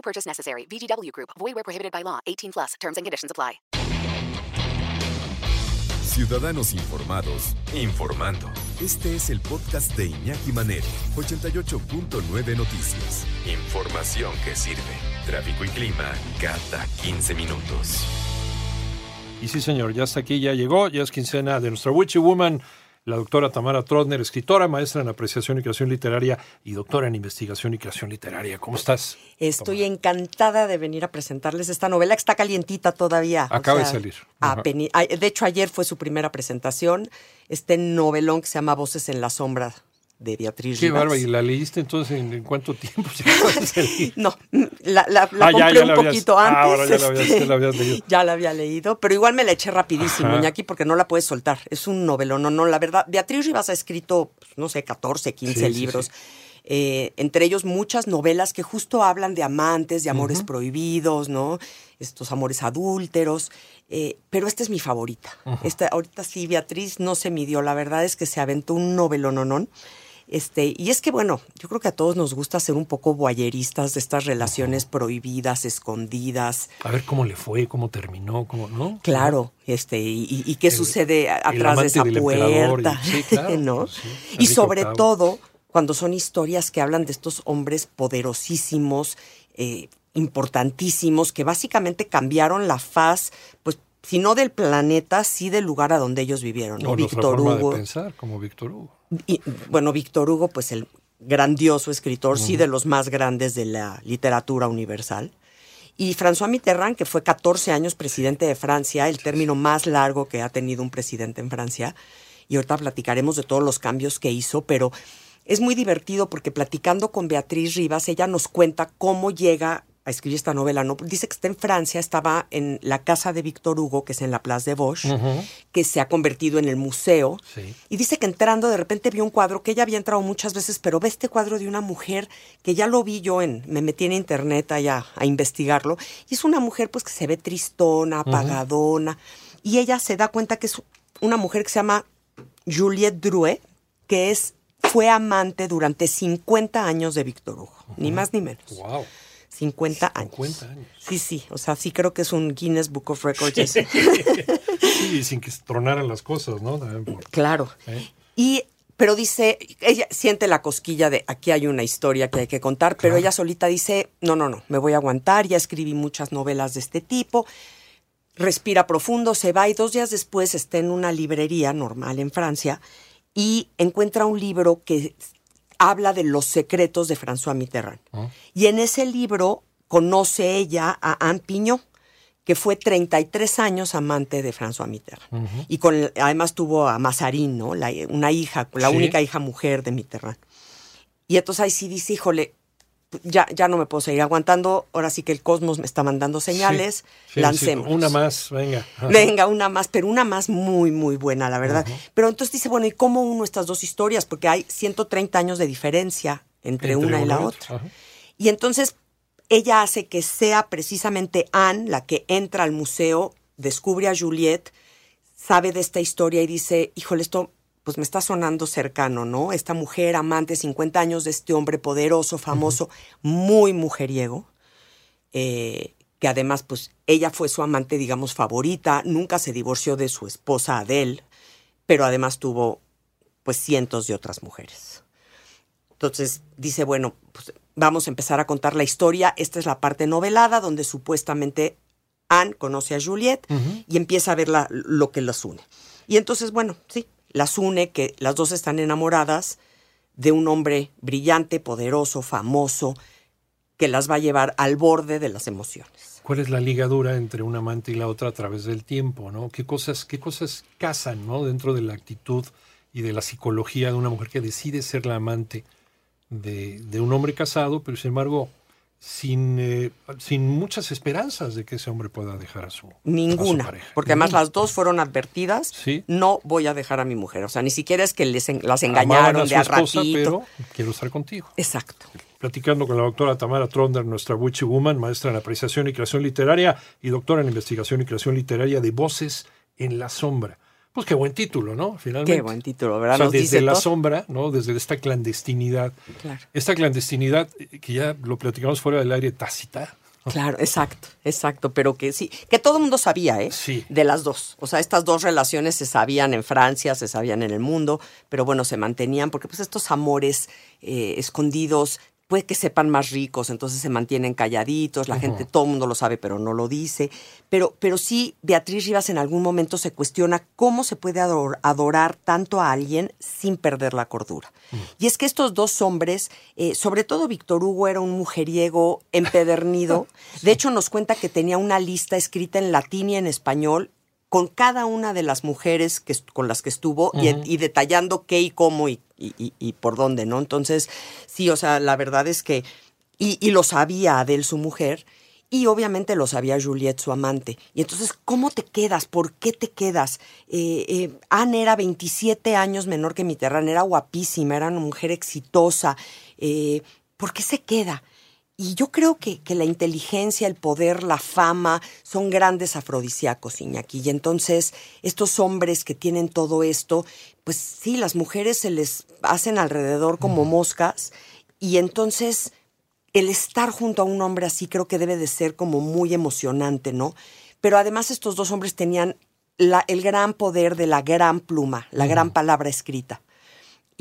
No purchase necessary. VGW Group. Void where prohibited by law. 18 plus. Terms and conditions apply. Ciudadanos informados, informando. Este es el podcast de Iñaki Manero, 88.9 Noticias. Información que sirve. Tráfico y clima cada 15 minutos. Y sí, señor, ya está aquí, ya llegó, ya es quincena de nuestra Witchy Woman, la doctora Tamara Trotner, escritora, maestra en apreciación y creación literaria y doctora en investigación y creación literaria. ¿Cómo estás? Estoy encantada de venir a presentarles esta novela que está calientita todavía. o Acaba de salir. A- De hecho, ayer fue su primera presentación. Este novelón que se llama Voces en la Sombra de Beatriz Qué Rivas. bárbaro, ¿y la leíste entonces en, en cuánto tiempo? No, la, la- la Ah, compré ya un la habías- poquito ah, antes. ahora ya la habías- este, ya leído. ya la había leído, pero igual me la eché rapidísimo. Iñaki, porque no la puedes soltar. Es un novelón, no, no, la verdad. Beatriz Rivas ha escrito, pues, no sé, 14, 15 Sí, sí, libros. sí. eh, entre ellos muchas novelas que justo hablan de amantes, de amores prohibidos, ¿no? Estos amores adúlteros. eh, pero esta es mi favorita. Esta, ahorita sí, Beatriz no se midió. La verdad es que se aventó un novelononón. Este, y es que, bueno, yo creo que a todos nos gusta ser un poco voyeristas de estas relaciones prohibidas, escondidas. A ver cómo le fue, cómo terminó, cómo, ¿no? Claro, este, y, y- y qué El- sucede atrás de esa y- puerta, sí, claro, ¿no? pues sí, y sobre todo cuando son historias que hablan de estos hombres poderosísimos, eh, importantísimos, que básicamente cambiaron la faz, pues, si no del planeta, sí del lugar a donde ellos vivieron, ¿no? O Víctor forma Hugo. de pensar, como Víctor Hugo. Y, bueno, Víctor Hugo, pues el grandioso escritor, sí de los más grandes de la literatura universal. Y François Mitterrand, que fue 14 años presidente de Francia, el término más largo que ha tenido un presidente en Francia. Y ahorita platicaremos de todos los cambios que hizo, pero es muy divertido porque platicando con Beatriz Rivas, ella nos cuenta cómo llega a escribir esta novela. ¿no? Dice que está en Francia, estaba en la casa de Víctor Hugo, que es en la Place de Bosch, que se ha convertido en el museo. Sí. Y dice que entrando de repente vio un cuadro que ella había entrado muchas veces, pero ve este cuadro de una mujer que ya lo vi yo en, me metí en internet allá a investigarlo, y es una mujer pues que se ve tristona, apagadona, y ella se da cuenta que es una mujer que se llama Juliette Drouet, que es, fue amante durante 50 años de Víctor Hugo, ni más ni menos. Wow. 50 años. 50 años. Sí, sí, o sea, sí creo que es un Guinness Book of Records. ese. Sí, sin que se tronaran las cosas, ¿no? Por- Claro. ¿Eh? Y, pero dice, ella siente la cosquilla de aquí hay una historia que hay que contar, pero ella solita dice, no, no, no, me voy a aguantar, ya escribí muchas novelas de este tipo. Respira profundo, se va y dos días después está en una librería normal en Francia y encuentra un libro que habla de los secretos de François Mitterrand. Y en ese libro conoce ella a Anne Pignot, que fue 33 años amante de François Mitterrand. Y con, además tuvo a Mazarin, ¿no? La- una hija, la Sí. única hija mujer de Mitterrand. Y entonces ahí sí dice, híjole, ya, ya no me puedo seguir aguantando, ahora sí que el cosmos me está mandando señales, Sí, sí, lancemos. Una más, venga. Venga, una más, pero una más muy, muy buena, la verdad. Pero entonces dice, bueno, ¿y cómo uno estas dos historias? Porque hay 130 años de diferencia entre, Entre una y la otra. Y entonces ella hace que sea precisamente Anne la que entra al museo, descubre a Juliette, sabe de esta historia y dice, híjole, esto pues me está sonando cercano, ¿no? Esta mujer amante, 50 años de este hombre poderoso, famoso, muy mujeriego, eh, que además, pues, ella fue su amante, digamos, favorita, nunca se divorció de su esposa Adele, pero además tuvo, pues, cientos de otras mujeres. Entonces dice, bueno, pues vamos a empezar a contar la historia. Esta es la parte novelada donde supuestamente Anne conoce a Juliette y empieza a ver la- lo que las une. Y entonces, bueno, sí, las une que las dos están enamoradas de un hombre brillante, poderoso, famoso, que las va a llevar al borde de las emociones. ¿Cuál es la ligadura entre un amante y la otra a través del tiempo, no? ¿Qué cosas, qué cosas casan, no? Dentro de la actitud y de la psicología de una mujer que decide ser la amante de, de un hombre casado, pero sin embargo sin, eh, sin muchas esperanzas de que ese hombre pueda dejar a su, a su Ninguna. pareja. Porque además las dos fueron advertidas. Sí. No voy a dejar a mi mujer. O sea, ni siquiera es que les en- las engañaron a de su a esposa, ratito. pero quiero estar contigo. Exacto. Platicando con la doctora Tamara Tronder, nuestra Witchy Woman, maestra en apreciación y creación literaria y doctora en investigación y creación literaria de Voces en la Sombra. Pues qué buen título, ¿no? Finalmente. Qué buen título, ¿verdad? O sea, Nos desde dice la todo. sombra, ¿no? Desde esta clandestinidad. Claro. Esta clandestinidad eh, que ya lo platicamos fuera del aire tácita. Claro, exacto, exacto, pero que sí, que todo el mundo sabía, ¿eh? Sí. De las dos. O sea, estas dos relaciones se sabían en Francia, se sabían en el mundo, pero bueno, se mantenían porque pues estos amores eh, escondidos puede que sepan más ricos, entonces se mantienen calladitos, la gente, todo el mundo lo sabe, pero no lo dice. Pero, pero sí, Beatriz Rivas en algún momento se cuestiona cómo se puede ador- adorar tanto a alguien sin perder la cordura. Y es que estos dos hombres, eh, sobre todo Víctor Hugo era un mujeriego empedernido. De hecho, nos cuenta que tenía una lista escrita en latín y en español con cada una de las mujeres que, con las que estuvo y, y detallando qué y cómo y, y- y- y por dónde, ¿no? Entonces, sí, o sea, la verdad es que, y, lo sabía Adele, su mujer, y obviamente lo sabía Juliette, su amante. Y entonces, ¿cómo te quedas? ¿Por qué te quedas? Eh, eh, Anne era 27 años menor que Mitterrand, era guapísima, era una mujer exitosa. Eh, ¿Por qué se queda? Y yo creo que, que la inteligencia, el poder, la fama son grandes afrodisíacos, Iñaki. Y entonces, estos hombres que tienen todo esto, pues sí, las mujeres se les hacen alrededor como moscas. Y entonces, el estar junto a un hombre así creo que debe de ser como muy emocionante, ¿no? Pero además, estos dos hombres tenían la- el gran poder de la gran pluma, la gran palabra escrita.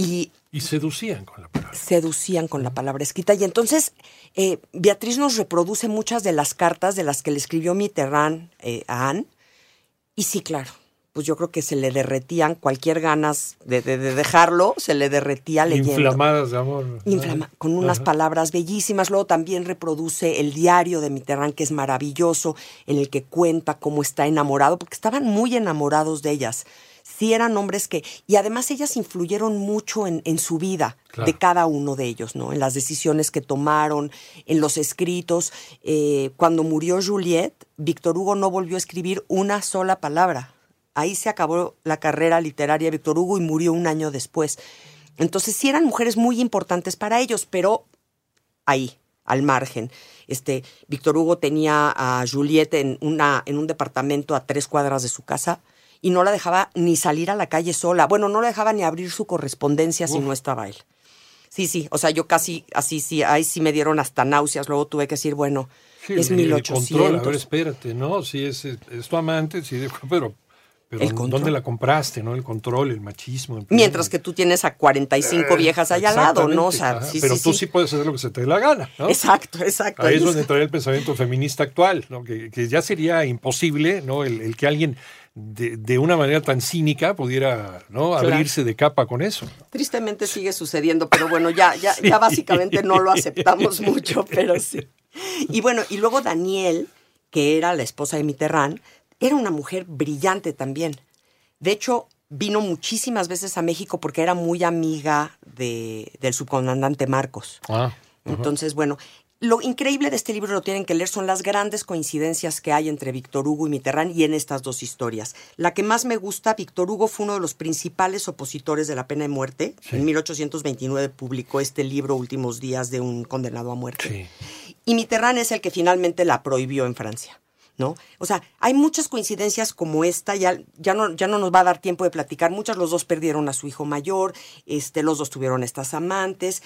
Y Y seducían con la palabra. seducían con la palabra escrita. Y entonces eh, Beatriz nos reproduce muchas de las cartas de las que le escribió Mitterrand eh, a Anne. Y sí, claro, pues yo creo que se le derretían cualquier ganas de, de- de dejarlo, se le derretía leyendo. Inflamadas de amor. Inflama- con unas Ajá. palabras bellísimas. Luego también reproduce el diario de Mitterrand, que es maravilloso, en el que cuenta cómo está enamorado, porque estaban muy enamorados de ellas. Sí eran hombres que, y además ellas influyeron mucho en, en su vida Claro. de cada uno de ellos, ¿no? En las decisiones que tomaron, en los escritos. Eh, cuando murió Juliette, Víctor Hugo no volvió a escribir una sola palabra. Ahí se acabó la carrera literaria de Víctor Hugo y murió un año después. Entonces sí eran mujeres muy importantes para ellos, pero ahí, al margen. Este, Víctor Hugo tenía a Juliette en, una, en un departamento a tres cuadras de su casa y no la dejaba ni salir a la calle sola. Bueno, no la dejaba ni abrir su correspondencia si no estaba él. Sí, sí, o sea, yo casi, así, sí, ahí sí me dieron hasta náuseas. Luego tuve que decir, bueno, Sí, es el- el 1800. control, a ver, espérate, ¿no? Si es, es, es tu amante, sí, pero, pero El. ¿dónde la compraste, no? El control, el machismo. Mientras que tú tienes a 45 viejas allá al lado, ¿no? O sea, Eh, sí, pero sí, tú sí. sí. puedes hacer lo que se te dé la gana, ¿no? Exacto, exacto. Ahí es donde entraría el pensamiento feminista actual, ¿no? que, que ya sería imposible ¿no? el, el que alguien de, de una manera tan cínica pudiera ¿no? Claro. abrirse de capa con eso. Tristemente sigue sucediendo, pero bueno, ya, ya, ya básicamente no lo aceptamos mucho, pero sí. Y bueno, y luego Daniel, que era la esposa de Mitterrand, era una mujer brillante también. De hecho, vino muchísimas veces a México porque era muy amiga de, del subcomandante Marcos. Ah, Entonces, bueno, lo increíble de este libro lo tienen que leer son las grandes coincidencias que hay entre Víctor Hugo y Mitterrand y en estas dos historias. La que más me gusta, Víctor Hugo fue uno de los principales opositores de la pena de muerte. En 1829 publicó este libro, Últimos días de un condenado a muerte. sí. Y Mitterrand es el que finalmente la prohibió en Francia. ¿No? O sea, hay muchas coincidencias como esta, ya, ya, no, ya no nos va a dar tiempo de platicar. Muchas, los dos perdieron a su hijo mayor, este, los dos tuvieron estas amantes.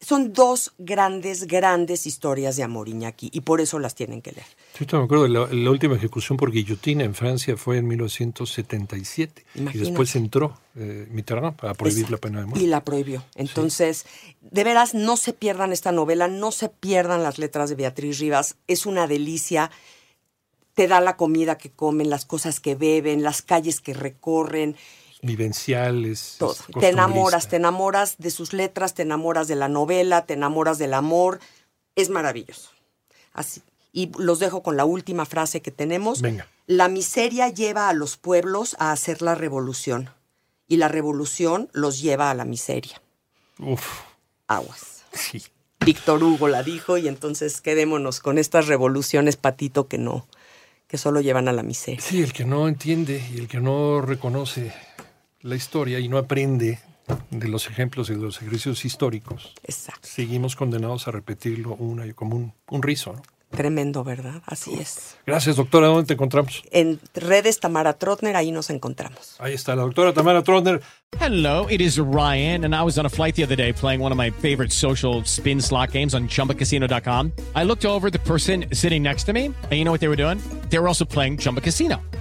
Son dos grandes, grandes historias de amor, Iñaki, y por eso las tienen que leer. Sí, yo me acuerdo, la, la última ejecución por guillotina en Francia fue en 1977 y después entró eh, Mitterrand para prohibir la pena de muerte. Y la prohibió. Entonces, de veras, no se pierdan esta novela, no se pierdan las letras de Beatriz Rivas. Es una delicia. Te da la comida que comen, las cosas que beben, las calles que recorren, Vivenciales. todo. Te enamoras, te enamoras de sus letras, te enamoras de la novela, te enamoras del amor. Es maravilloso. Así. Y los dejo con la última frase que tenemos. Venga. La miseria lleva a los pueblos a hacer la revolución. Y la revolución los lleva a la miseria. Uf, Aguas. sí. Víctor Hugo la dijo y entonces quedémonos con estas revoluciones, Patito, que no, que solo llevan a la miseria. Sí, el que no entiende y el que no reconoce la historia y no aprende de los ejemplos y de los ejercicios históricos, Exacto. seguimos condenados a repetirlo una y como un, un rizo. ¿no? Tremendo, ¿verdad? Así es. Gracias, doctora. ¿Dónde te encontramos? En redes Tamara Trotner, ahí nos encontramos. Ahí está la doctora Tamara Trotner. Hello, it is Ryan, and I was on a flight the other day playing one of my favorite social spin slot games on chumbacasino.com. I looked over at the person sitting next to me, and you know what they were doing? They were also playing Chumba Casino.